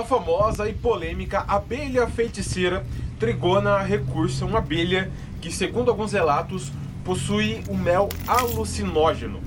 a famosa e polêmica abelha feiticeira Trigona recursa, uma abelha que, segundo alguns relatos, possui um mel alucinógeno.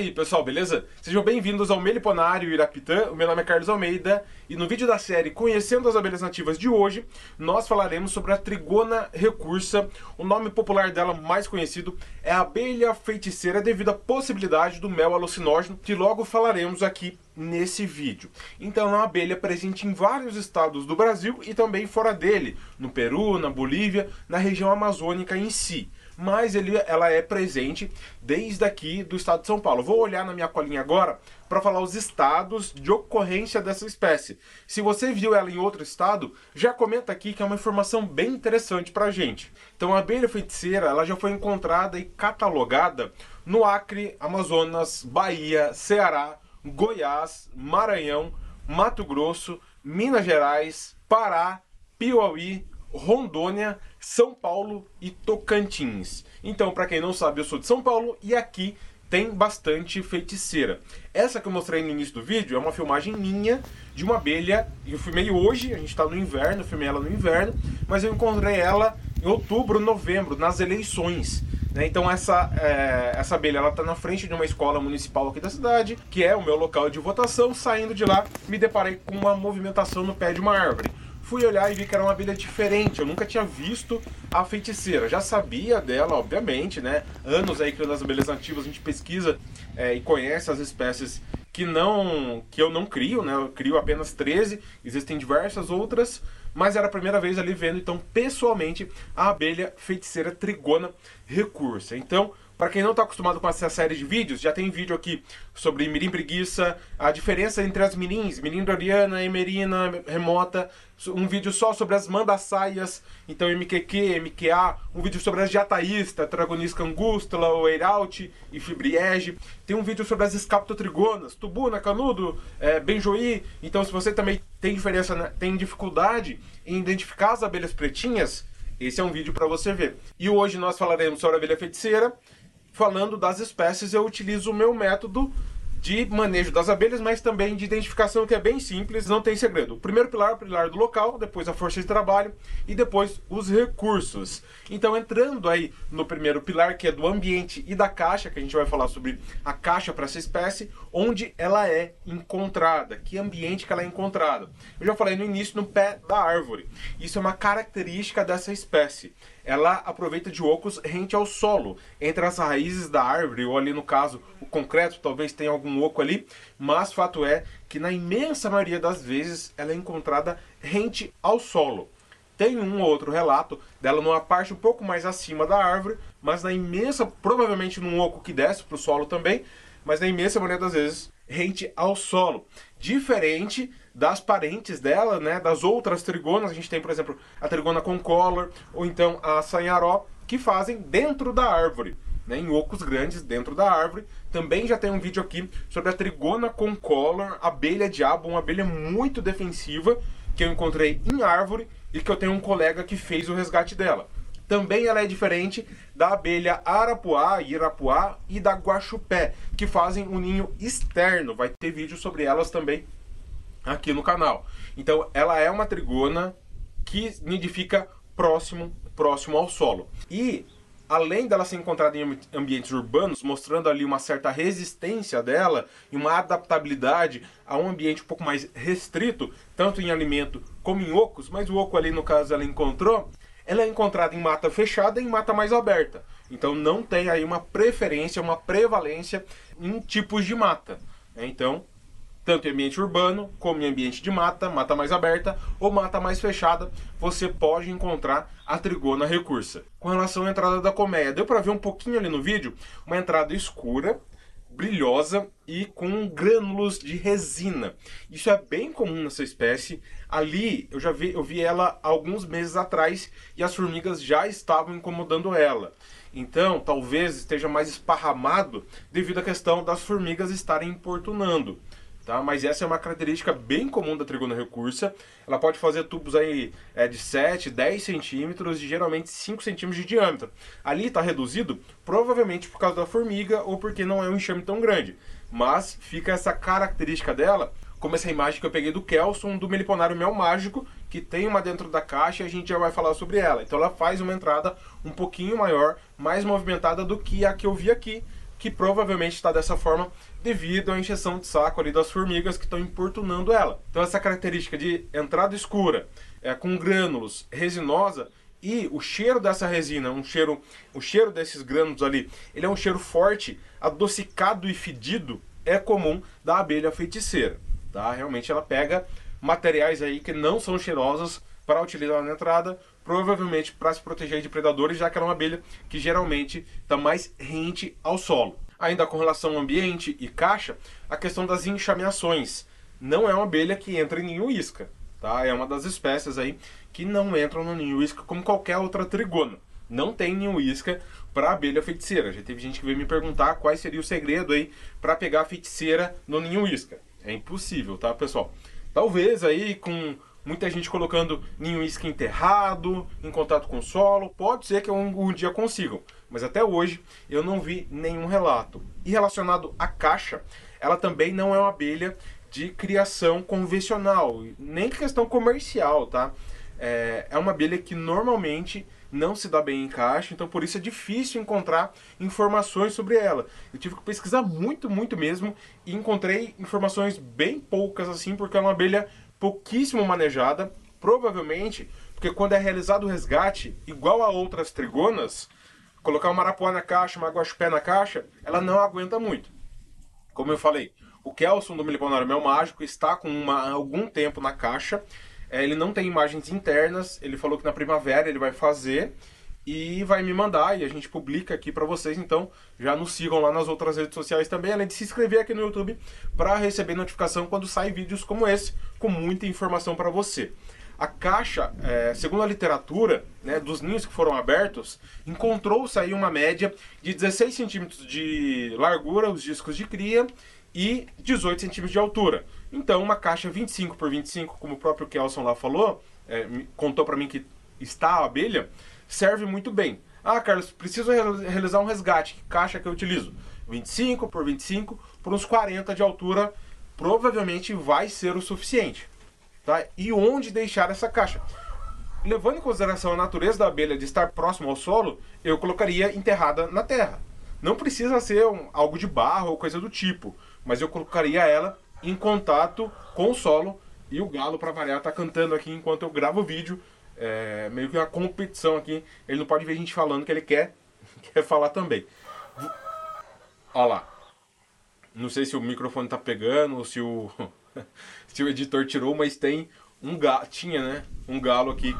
Aí, pessoal, beleza? Sejam bem-vindos ao Meliponário Irapitã. O meu nome é Carlos Almeida e no vídeo da série Conhecendo as Abelhas Nativas de hoje, nós falaremos sobre a Trigona recursa. O nome popular dela mais conhecido é abelha feiticeira devido à possibilidade do mel alucinógeno, que logo falaremos aqui nesse vídeo. Então, é uma abelha presente em vários estados do Brasil e também fora dele, no Peru, na Bolívia, na região amazônica em si mas ele, ela é presente desde aqui do estado de São Paulo. Vou olhar na minha colinha agora para falar os estados de ocorrência dessa espécie. Se você viu ela em outro estado, já comenta aqui que é uma informação bem interessante para a gente. Então, a abelha feiticeira ela já foi encontrada e catalogada no Acre, Amazonas, Bahia, Ceará, Goiás, Maranhão, Mato Grosso, Minas Gerais, Pará, Piauí, Rondônia, São Paulo e Tocantins. Então, para quem não sabe, eu sou de São Paulo e aqui tem bastante feiticeira. Essa que eu mostrei no início do vídeo é uma filmagem minha de uma abelha. Eu filmei hoje, a gente está no inverno, filmei ela no inverno, mas eu encontrei ela em outubro, novembro, nas eleições. Né? Então essa, é, essa abelha ela está na frente de uma escola municipal aqui da cidade, que é o meu local de votação. Saindo de lá, me deparei com uma movimentação no pé de uma árvore fui olhar e vi que era uma abelha diferente. Eu nunca tinha visto a feiticeira. Já sabia dela, obviamente, né? Anos aí criando as abelhas nativas, a gente pesquisa é, e conhece as espécies que não que eu não crio, né? Eu crio apenas 13, existem diversas outras, mas era a primeira vez ali vendo então pessoalmente a abelha feiticeira trigona recursa. Então, para quem não está acostumado com essa série de vídeos, já tem vídeo aqui sobre mirim preguiça, a diferença entre as mirins, mirim doriana, emerina, remota, um vídeo só sobre as mandaçaias, então MQQ, MQA, um vídeo sobre as jataísta, Tragonisca angustula, Eiraut e Fibriege, tem um vídeo sobre as escaptotrigonas, tubuna, canudo, é, benjoí, então se você também tem diferença, né, tem dificuldade em identificar as abelhas pretinhas, esse é um vídeo para você ver. E hoje nós falaremos sobre a abelha feiticeira, falando das espécies, eu utilizo o meu método de manejo das abelhas, mas também de identificação que é bem simples, não tem segredo. O primeiro pilar, o pilar do local, depois a força de trabalho e depois os recursos. Então, entrando aí no primeiro pilar, que é do ambiente e da caixa, que a gente vai falar sobre a caixa para essa espécie, onde ela é encontrada, que ambiente que ela é encontrada. Eu já falei no início no pé da árvore. Isso é uma característica dessa espécie ela aproveita de ocos rente ao solo, entre as raízes da árvore, ou ali no caso o concreto, talvez tenha algum oco ali, mas fato é que na imensa maioria das vezes ela é encontrada rente ao solo. Tem um ou outro relato dela numa parte um pouco mais acima da árvore, mas na imensa, provavelmente num oco que desce para o solo também, mas na imensa maioria das vezes rente ao solo. Diferente das parentes dela, né, das outras trigonas, a gente tem, por exemplo, a trigona concolor ou então a sanharó, que fazem dentro da árvore, né, em ocos grandes dentro da árvore. Também já tem um vídeo aqui sobre a trigona concolor, abelha diabo, uma abelha muito defensiva que eu encontrei em árvore e que eu tenho um colega que fez o resgate dela. Também ela é diferente da abelha arapuá, irapuá e da guaxupé, que fazem um ninho externo. Vai ter vídeo sobre elas também aqui no canal. Então, ela é uma trigona que nidifica próximo, próximo ao solo. E além dela ser encontrada em ambientes urbanos, mostrando ali uma certa resistência dela e uma adaptabilidade a um ambiente um pouco mais restrito, tanto em alimento como em ocos, mas o oco ali no caso ela encontrou, ela é encontrada em mata fechada e em mata mais aberta. Então não tem aí uma preferência, uma prevalência em tipos de mata. Então tanto em ambiente urbano como em ambiente de mata, mata mais aberta ou mata mais fechada, você pode encontrar a trigona recursa. Com relação à entrada da colmeia, deu para ver um pouquinho ali no vídeo, uma entrada escura, brilhosa e com grânulos de resina. Isso é bem comum nessa espécie. Ali eu já vi, eu vi ela alguns meses atrás e as formigas já estavam incomodando ela. Então, talvez esteja mais esparramado devido à questão das formigas estarem importunando. Tá? Mas essa é uma característica bem comum da trigona recursa. Ela pode fazer tubos aí é, de 7, 10 centímetros e geralmente 5 centímetros de diâmetro. Ali está reduzido, provavelmente por causa da formiga ou porque não é um enxame tão grande. Mas fica essa característica dela, como essa imagem que eu peguei do Kelson, do Meliponário Mel Mágico, que tem uma dentro da caixa e a gente já vai falar sobre ela. Então ela faz uma entrada um pouquinho maior, mais movimentada do que a que eu vi aqui, que provavelmente está dessa forma devido à injeção de saco ali das formigas que estão importunando ela. Então essa característica de entrada escura, é, com grânulos, resinosa, e o cheiro dessa resina, um cheiro, o cheiro desses grânulos ali, ele é um cheiro forte, adocicado e fedido, é comum da abelha feiticeira, tá? Realmente ela pega materiais aí que não são cheirosos para utilizar na entrada, provavelmente para se proteger de predadores, já que ela é uma abelha que geralmente está mais rente ao solo. Ainda com relação ao ambiente e caixa, a questão das enxameações. Não é uma abelha que entra em ninho isca, tá? É uma das espécies aí que não entram no ninho isca como qualquer outra trigona. Não tem ninho isca para abelha feiticeira. Já teve gente que veio me perguntar qual seria o segredo aí para pegar a feiticeira no ninho isca. É impossível, tá, pessoal? Talvez aí com muita gente colocando ninho isca enterrado, em contato com o solo, pode ser que um, um dia consigam, mas até hoje eu não vi nenhum relato. E relacionado à caixa, ela também não é uma abelha de criação convencional, nem questão comercial, tá? É, é uma abelha que normalmente não se dá bem em caixa, então por isso é difícil encontrar informações sobre ela. Eu tive que pesquisar muito, muito mesmo e encontrei informações bem poucas assim, porque é uma abelha pouquíssimo manejada, provavelmente porque quando é realizado o resgate, igual a outras trigonas, colocar uma arapuá na caixa, uma guaxupé na caixa, ela não aguenta muito. Como eu falei, o Kelson do Meliponário Mel Mágico está com uma, algum tempo na caixa é, ele não tem imagens internas, ele falou que na primavera ele vai fazer e vai me mandar e a gente publica aqui para vocês. Então já nos sigam lá nas outras redes sociais também, além de se inscrever aqui no YouTube para receber notificação quando saem vídeos como esse, com muita informação para você. A caixa, é, segundo a literatura, né, dos ninhos que foram abertos, encontrou-se aí uma média de 16 centímetros de largura, os discos de cria, e 18 centímetros de altura. Então, uma caixa 25 por 25, como o próprio Kelson lá falou, é, contou para mim que está a abelha, serve muito bem. Ah, Carlos, preciso realizar um resgate. Que caixa que eu utilizo? 25 por 25 por uns 40 de altura, provavelmente vai ser o suficiente. Tá? E onde deixar essa caixa? Levando em consideração a natureza da abelha de estar próximo ao solo, eu colocaria enterrada na terra. Não precisa ser um, algo de barro ou coisa do tipo, mas eu colocaria ela em contato com o solo e o galo, para variar, tá cantando aqui enquanto eu gravo o vídeo. É, meio que uma competição aqui. Ele não pode ver a gente falando que ele quer, quer falar também. Olha lá. Não sei se o microfone tá pegando ou se o, se o editor tirou, mas tem um galo. Tinha, né? Um galo aqui.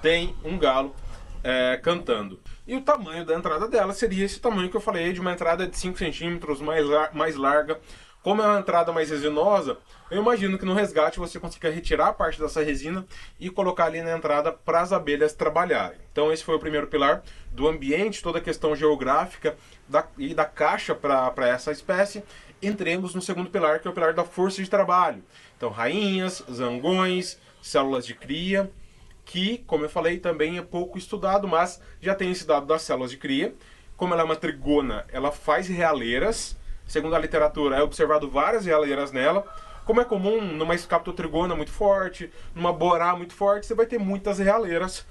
Tem um galo é, cantando. E o tamanho da entrada dela seria esse tamanho que eu falei, de uma entrada de 5 centímetros, mais, mais larga, como é uma entrada mais resinosa, eu imagino que no resgate você consiga retirar parte dessa resina e colocar ali na entrada para as abelhas trabalharem. Então esse foi o primeiro pilar do ambiente, toda a questão geográfica da, e da caixa para essa espécie. Entremos no segundo pilar, que é o pilar da força de trabalho. Então rainhas, zangões, células de cria, que, como eu falei, também é pouco estudado, mas já tem esse dado das células de cria. Como ela é uma trigona, ela faz realeiras, segundo a literatura, é observado várias realeiras nela. Como é comum numa escaptotrigona muito forte, numa borá muito forte, você vai ter muitas realeiras.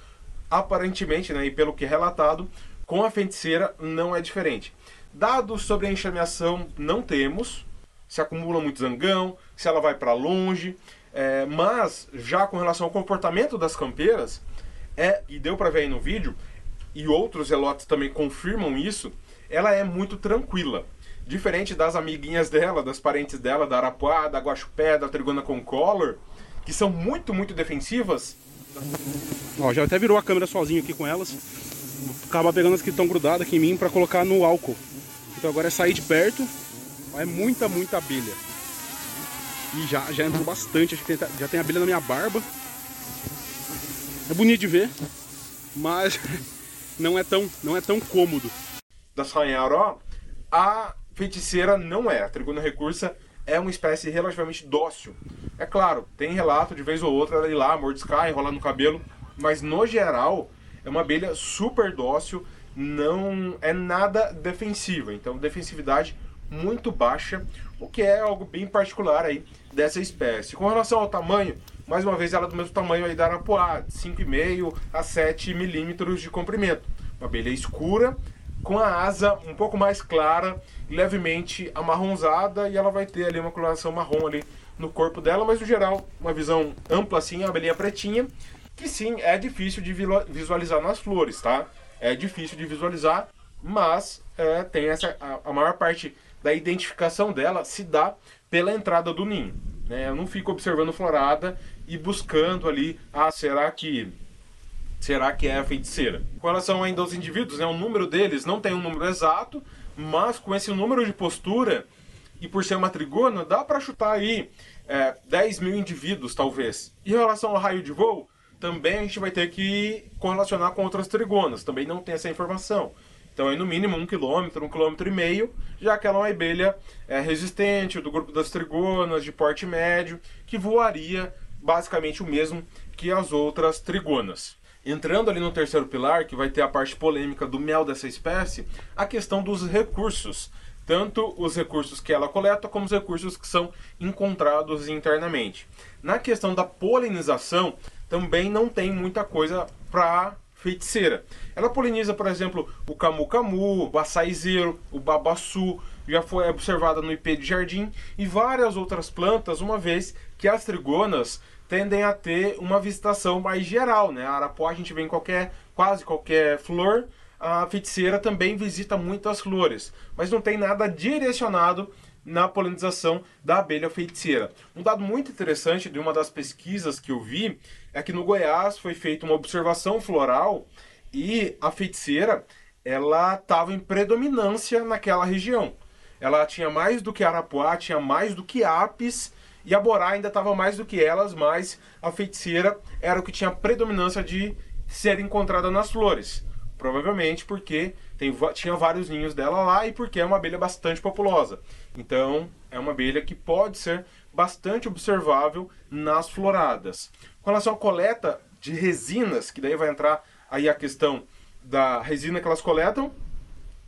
Aparentemente, né, e pelo que é relatado, com a feiticeira não é diferente. Dados sobre a enxameação não temos, se acumula muito zangão, se ela vai para longe, é, mas já com relação ao comportamento das campeiras, é, e deu para ver aí no vídeo, e outros relatos também confirmam isso, ela é muito tranquila. Diferente das amiguinhas dela, das parentes dela, da Arapuá, da Guaxupé, da Trigona Concolor, que são muito, muito defensivas. Ó, já até virou a câmera sozinho aqui com elas. Acaba pegando as que estão grudadas aqui em mim para colocar no álcool. Então agora é sair de perto. É muita, muita abelha. E já, já entrou bastante, acho que tem, já tem abelha na minha barba. É bonito de ver, mas não é tão, não é tão cômodo. Da Sanharó, a feiticeira não é. A trigona recursa é uma espécie relativamente dócil. É claro, tem relato de vez ou outra ela ir lá, mordiscar, enrolar no cabelo, mas no geral é uma abelha super dócil, não é nada defensiva. Então, defensividade muito baixa, o que é algo bem particular aí dessa espécie. Com relação ao tamanho, mais uma vez ela é do mesmo tamanho aí da arapuá, 5,5 a 7 milímetros de comprimento. Uma abelha escura, com a asa um pouco mais clara, levemente amarronzada, e ela vai ter ali uma coloração marrom ali no corpo dela, mas no geral, uma visão ampla assim, a abelhinha pretinha, que sim, é difícil de visualizar nas flores, tá? É difícil de visualizar, mas é, tem essa a, a maior parte da identificação dela se dá pela entrada do ninho. Né? Eu não fico observando florada e buscando ali, ah, será que será que é a feiticeira? Com relação ainda aos indivíduos, né, o número deles não tem um número exato, mas com esse número de postura e por ser uma trigona, dá para chutar aí é, 10 mil indivíduos, talvez. Em relação ao raio de voo, também a gente vai ter que correlacionar com outras trigonas, também não tem essa informação. Então, é no mínimo um quilômetro, um quilômetro e meio, já que ela é uma abelha é, resistente, do grupo das trigonas, de porte médio, que voaria basicamente o mesmo que as outras trigonas. Entrando ali no terceiro pilar, que vai ter a parte polêmica do mel dessa espécie, a questão dos recursos. Tanto os recursos que ela coleta, como os recursos que são encontrados internamente. Na questão da polinização, também não tem muita coisa para feiticeira. Ela poliniza, por exemplo, o camu-camu, o açaizeiro, o babaçu, já foi observada no IP de jardim e várias outras plantas, uma vez que as trigonas tendem a ter uma visitação mais geral, né? A arapuá a gente vê em qualquer, quase qualquer flor, a feiticeira também visita muitas flores, mas não tem nada direcionado na polinização da abelha feiticeira. Um dado muito interessante de uma das pesquisas que eu vi é que no Goiás foi feita uma observação floral e a feiticeira ela estava em predominância naquela região. Ela tinha mais do que Arapuá, tinha mais do que Apis e a Borá ainda estava mais do que elas, mas a feiticeira era o que tinha predominância de ser encontrada nas flores. Provavelmente porque tem, tinha vários ninhos dela lá e porque é uma abelha bastante populosa. Então, é uma abelha que pode ser bastante observável nas floradas. Com relação à coleta de resinas, que daí vai entrar aí a questão da resina que elas coletam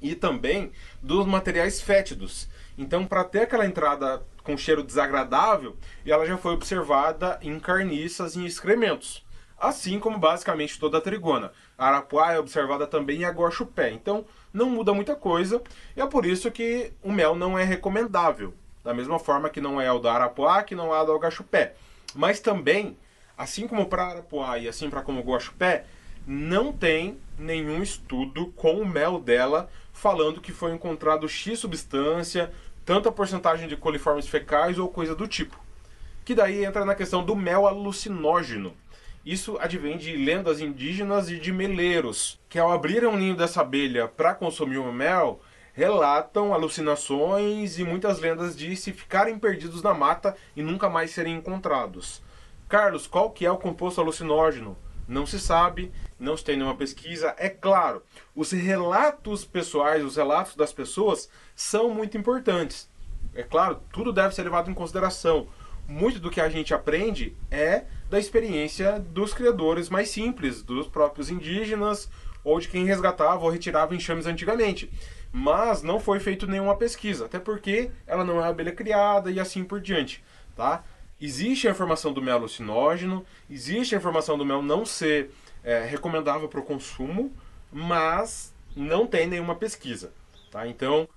e também dos materiais fétidos. Então, para ter aquela entrada com cheiro desagradável, ela já foi observada em carniças e em excrementos assim como basicamente toda a trigona. A arapuá é observada também em aguaxupé, então não muda muita coisa, e é por isso que o mel não é recomendável, da mesma forma que não é o da arapuá, que não é o do aguaxupé. Mas também, assim como para arapuá e assim para como o aguaxupé, não tem nenhum estudo com o mel dela falando que foi encontrado X substância, tanta porcentagem de coliformes fecais ou coisa do tipo. Que daí entra na questão do mel alucinógeno. Isso advém de lendas indígenas e de meleiros, que ao abrirem um ninho dessa abelha para consumir o mel, relatam alucinações e muitas lendas de se ficarem perdidos na mata e nunca mais serem encontrados. Carlos, qual que é o composto alucinógeno? Não se sabe, não se tem nenhuma pesquisa. É claro, os relatos pessoais, os relatos das pessoas são muito importantes. É claro, tudo deve ser levado em consideração. Muito do que a gente aprende é da experiência dos criadores mais simples, dos próprios indígenas ou de quem resgatava ou retirava enxames antigamente. Mas não foi feito nenhuma pesquisa, até porque ela não é abelha criada e assim por diante, tá? Existe a informação do mel alucinógeno, existe a informação do mel não ser é, recomendável para o consumo, mas não tem nenhuma pesquisa, tá? Então,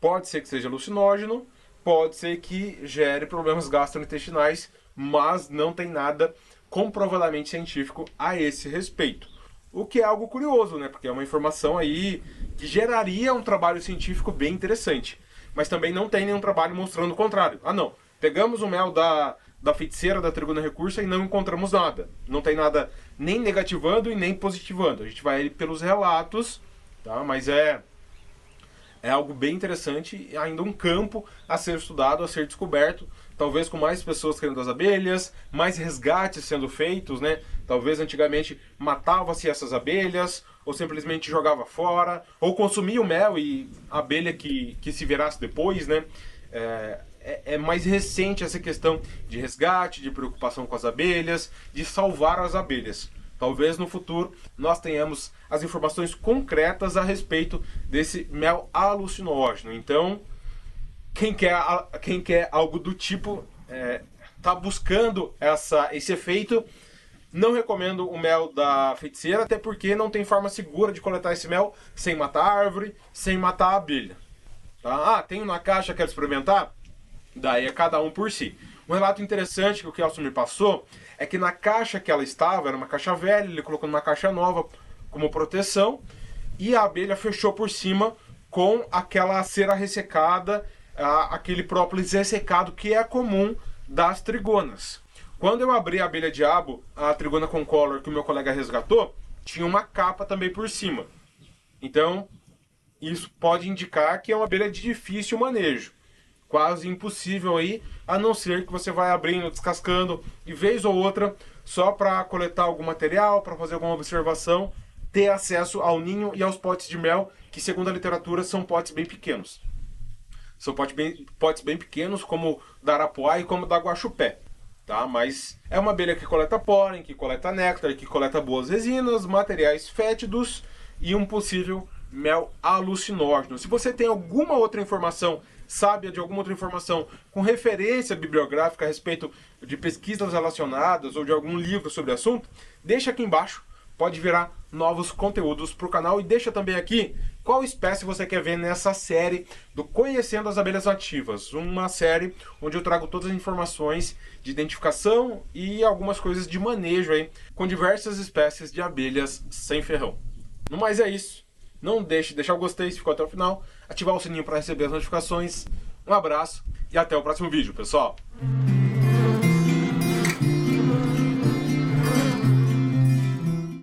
pode ser que seja alucinógeno, pode ser que gere problemas gastrointestinais, mas não tem nada comprovadamente científico a esse respeito. O que é algo curioso, né? Porque é uma informação aí que geraria um trabalho científico bem interessante. Mas também não tem nenhum trabalho mostrando o contrário. Ah, não. Pegamos o mel da, da feiticeira da Tribuna Recursa e não encontramos nada. Não tem nada nem negativando e nem positivando. A gente vai pelos relatos, tá? Mas é é algo bem interessante e ainda um campo a ser estudado, a ser descoberto, talvez com mais pessoas querendo as abelhas, mais resgates sendo feitos, né? Talvez antigamente matava-se essas abelhas, ou simplesmente jogava fora, ou consumia o mel e a abelha que, que se virasse depois, né? É, é, é, mais recente essa questão de resgate, de preocupação com as abelhas, de salvar as abelhas. Talvez no futuro nós tenhamos as informações concretas a respeito desse mel alucinógeno. Então, quem quer, quem quer algo do tipo está é, tá buscando essa, esse efeito. Não recomendo o mel da feiticeira, até porque não tem forma segura de coletar esse mel sem matar a árvore, sem matar a abelha. Tá? Ah, tenho na caixa, quero experimentar? Daí é cada um por si. Um relato interessante que o Kelson me passou é que na caixa que ela estava, era uma caixa velha, ele colocou numa caixa nova como proteção, e a abelha fechou por cima com aquela cera ressecada aquele própolis ressecado que é comum das trigonas. Quando eu abri a abelha diabo, a trigona com color que o meu colega resgatou, tinha uma capa também por cima. Então, isso pode indicar que é uma abelha de difícil manejo. Quase impossível aí, a não ser que você vai abrindo, descascando, e vez ou outra, só para coletar algum material, para fazer alguma observação, ter acesso ao ninho e aos potes de mel, que segundo a literatura são potes bem pequenos. São potes bem, potes bem pequenos, como da arapuá e como da guaxupé. Tá? Mas é uma abelha que coleta pólen, que coleta néctar, que coleta boas resinas, materiais fétidos e um possível mel alucinógeno. Se você tem alguma outra informação, sabe de alguma outra informação com referência bibliográfica a respeito de pesquisas relacionadas ou de algum livro sobre o assunto, deixa aqui embaixo pode virar novos conteúdos para o canal e deixa também aqui qual espécie você quer ver nessa série do Conhecendo as Abelhas Nativas, uma série onde eu trago todas as informações de identificação e algumas coisas de manejo aí com diversas espécies de abelhas sem ferrão. No mais é isso. Não deixe de deixar o gostei se ficou até o final, ativar o sininho para receber as notificações. Um abraço e até o próximo vídeo, pessoal.